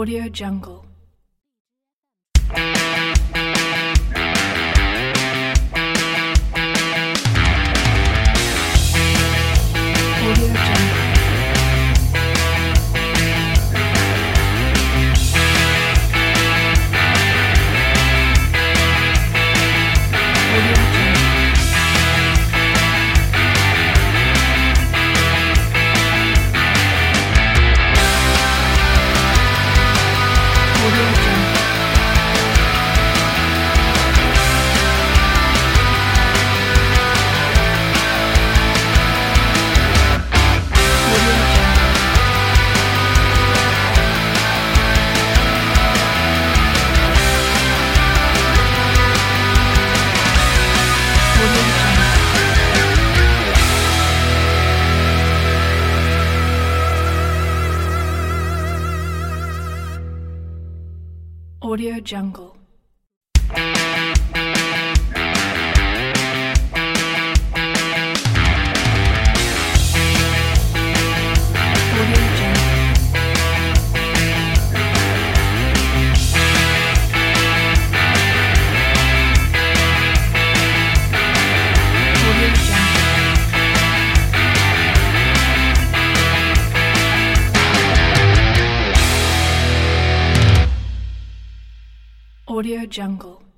Audio Jungle. Audio Jungle. Audio Jungle.